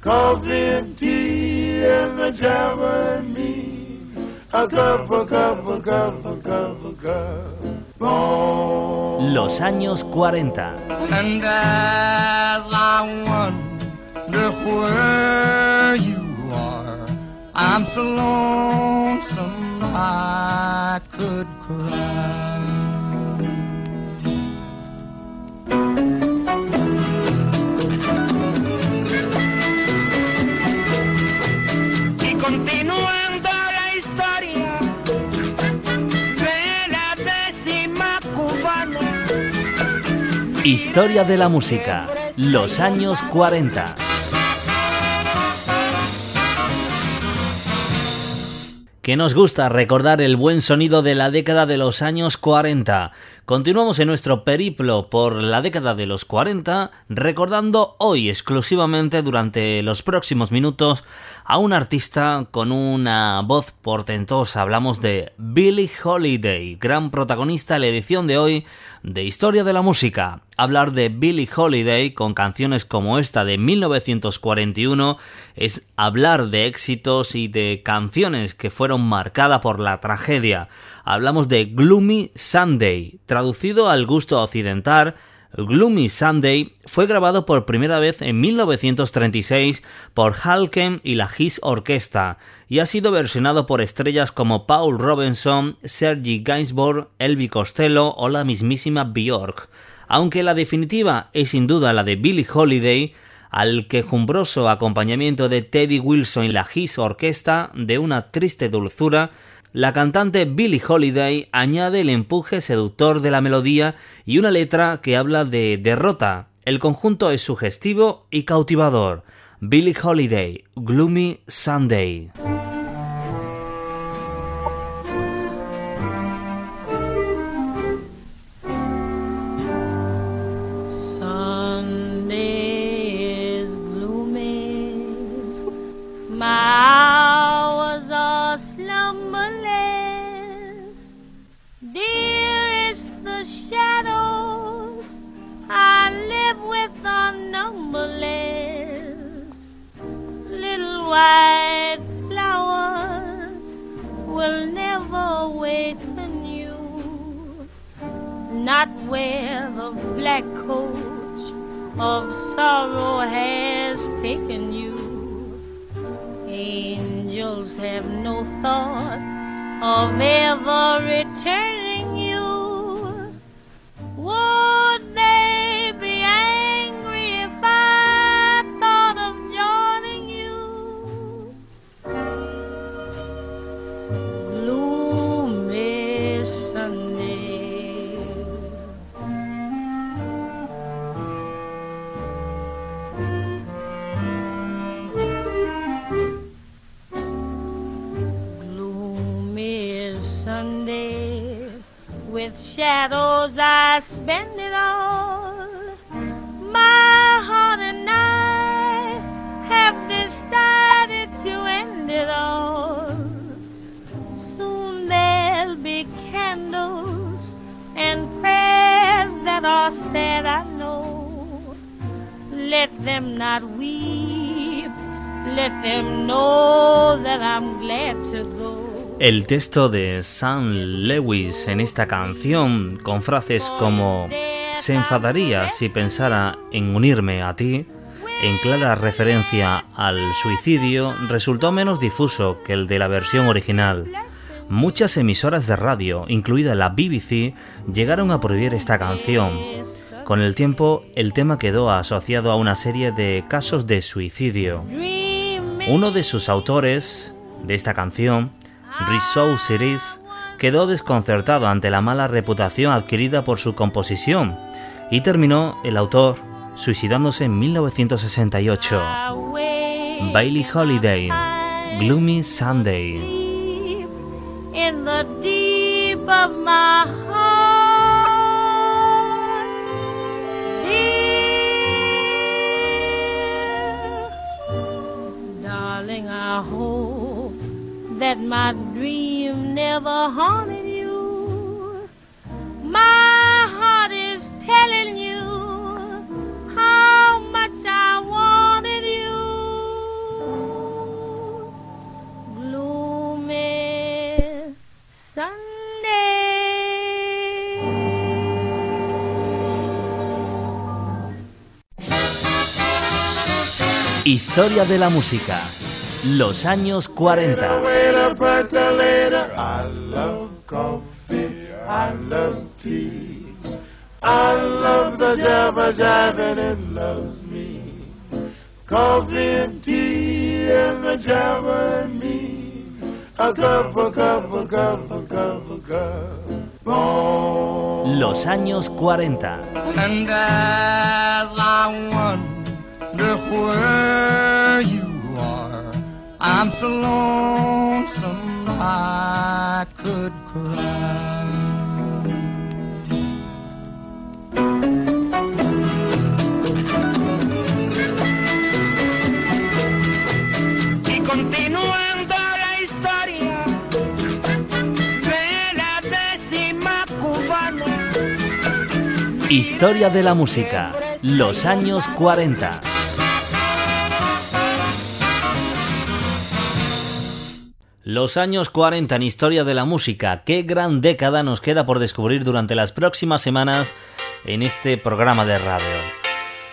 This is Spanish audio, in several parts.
Coffee and tea and the and me. A cup, a cup, a cup, a cup, a cup. Los años 40. And as I wonder where you are, I'm so lonesome I could cry. Historia de la música, los años 40. que nos gusta recordar el buen sonido de la década de los años 40. Continuamos en nuestro periplo por la década de los 40, recordando hoy exclusivamente durante los próximos minutos a un artista con una voz portentosa. Hablamos de Billie Holiday, gran protagonista en la edición de hoy de Historia de la Música. Hablar de Billie Holiday con canciones como esta de 1941 es hablar de éxitos y de canciones que fueron marcadas por la tragedia. Hablamos de Gloomy Sunday, traducido al gusto occidental, Gloomy Sunday fue grabado por primera vez en 1936 por Halken y la His Orquesta y ha sido versionado por estrellas como Paul Robinson, Sergi Gainsbourg, Elvis Costello o la mismísima Björk. Aunque la definitiva es sin duda la de Billie Holiday, al quejumbroso acompañamiento de Teddy Wilson y la His Orquesta de una triste dulzura la cantante Billie Holiday añade el empuje seductor de la melodía y una letra que habla de derrota. El conjunto es sugestivo y cautivador. Billie Holiday, Gloomy Sunday. numberless. Dear is the shadows I live with are numberless. Little white flowers will never wait for you. Not where the black coat of sorrow has taken you. Angels have no thought of ever returning you. Would they be angry if I thought of joining you? I spend it all. My heart and I have decided to end it all. Soon there'll be candles and prayers that are said, I know. Let them not weep, let them know that I'm glad to go. El texto de Sam Lewis en esta canción, con frases como se enfadaría si pensara en unirme a ti, en clara referencia al suicidio, resultó menos difuso que el de la versión original. Muchas emisoras de radio, incluida la BBC, llegaron a prohibir esta canción. Con el tiempo, el tema quedó asociado a una serie de casos de suicidio. Uno de sus autores de esta canción, Rizzo Series, quedó desconcertado ante la mala reputación adquirida por su composición y terminó el autor suicidándose en 1968. Bailey Holiday, Gloomy Sunday. That my dream never haunted you. My heart is telling you how much I wanted you. Gloomy Sunday. Historia de la música. Los años 40. I love coffee, I love tea. I love the jabba jabba and it loves me. Coffee and tea and the jabba and me. A cup, a cup, a cup, a cup, a cup. Los años 40. I'm so lonesome I could cry. Y continuando la historia de la décima cubana. Historia de la música, los años 40. Los años 40 en historia de la música, qué gran década nos queda por descubrir durante las próximas semanas en este programa de radio.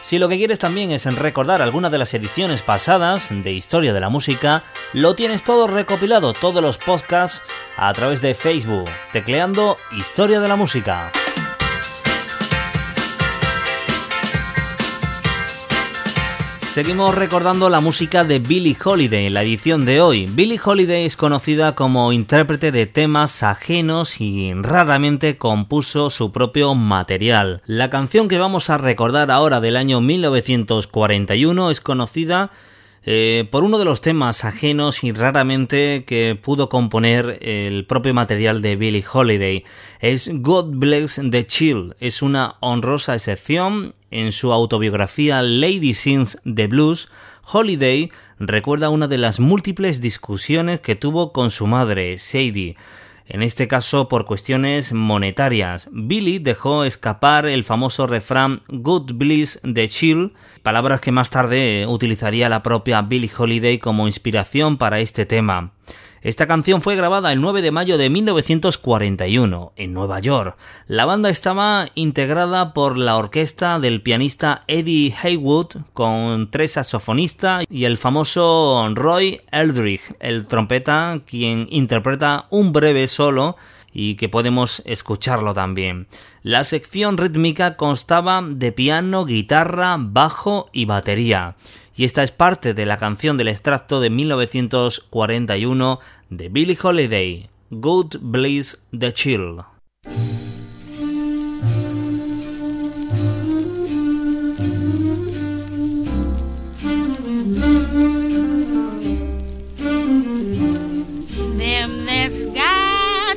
Si lo que quieres también es recordar alguna de las ediciones pasadas de Historia de la Música, lo tienes todo recopilado, todos los podcasts, a través de Facebook, tecleando Historia de la Música. Seguimos recordando la música de Billie Holiday en la edición de hoy. Billie Holiday es conocida como intérprete de temas ajenos y raramente compuso su propio material. La canción que vamos a recordar ahora del año 1941 es conocida eh, por uno de los temas ajenos y raramente que pudo componer el propio material de Billie Holiday. Es God Bless the Chill. Es una honrosa excepción. En su autobiografía Lady Sings the Blues, Holiday recuerda una de las múltiples discusiones que tuvo con su madre, Sadie en este caso por cuestiones monetarias. Billy dejó escapar el famoso refrán Good Bliss de Chill, palabras que más tarde utilizaría la propia Billie Holiday como inspiración para este tema. Esta canción fue grabada el 9 de mayo de 1941 en Nueva York. La banda estaba integrada por la orquesta del pianista Eddie Haywood con tres saxofonistas y el famoso Roy Eldridge, el trompeta, quien interpreta un breve solo y que podemos escucharlo también. La sección rítmica constaba de piano, guitarra, bajo y batería y esta es parte de la canción del extracto de 1941 de Billie Holiday, Good Bliss the Chill.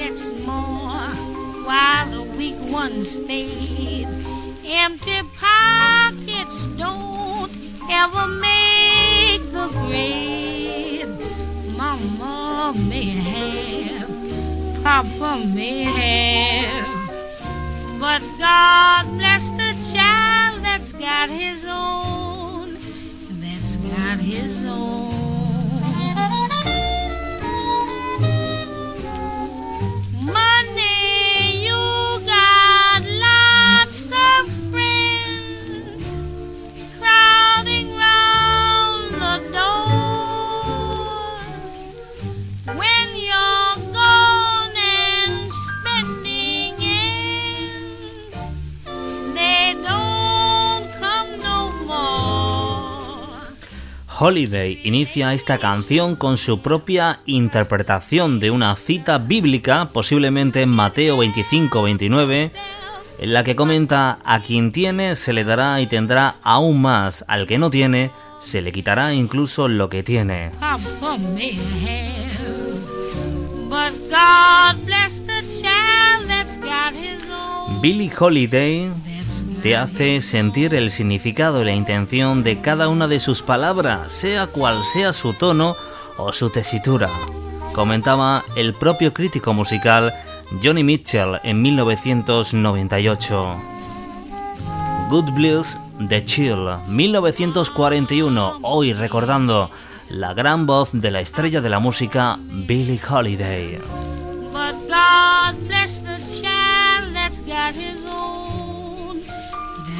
Gets more while the weak ones fade. Empty pockets don't ever make the grade. Mama may have, Papa may have, but God bless the child that's got his own, that's got his own. Holiday inicia esta canción con su propia interpretación de una cita bíblica, posiblemente en Mateo 25-29, en la que comenta a quien tiene se le dará y tendrá aún más, al que no tiene se le quitará incluso lo que tiene. Billie Holiday te hace sentir el significado y la intención de cada una de sus palabras, sea cual sea su tono o su tesitura. Comentaba el propio crítico musical Johnny Mitchell en 1998. Good Blues The Chill, 1941, hoy recordando la gran voz de la estrella de la música Billie Holiday. But God bless the his own.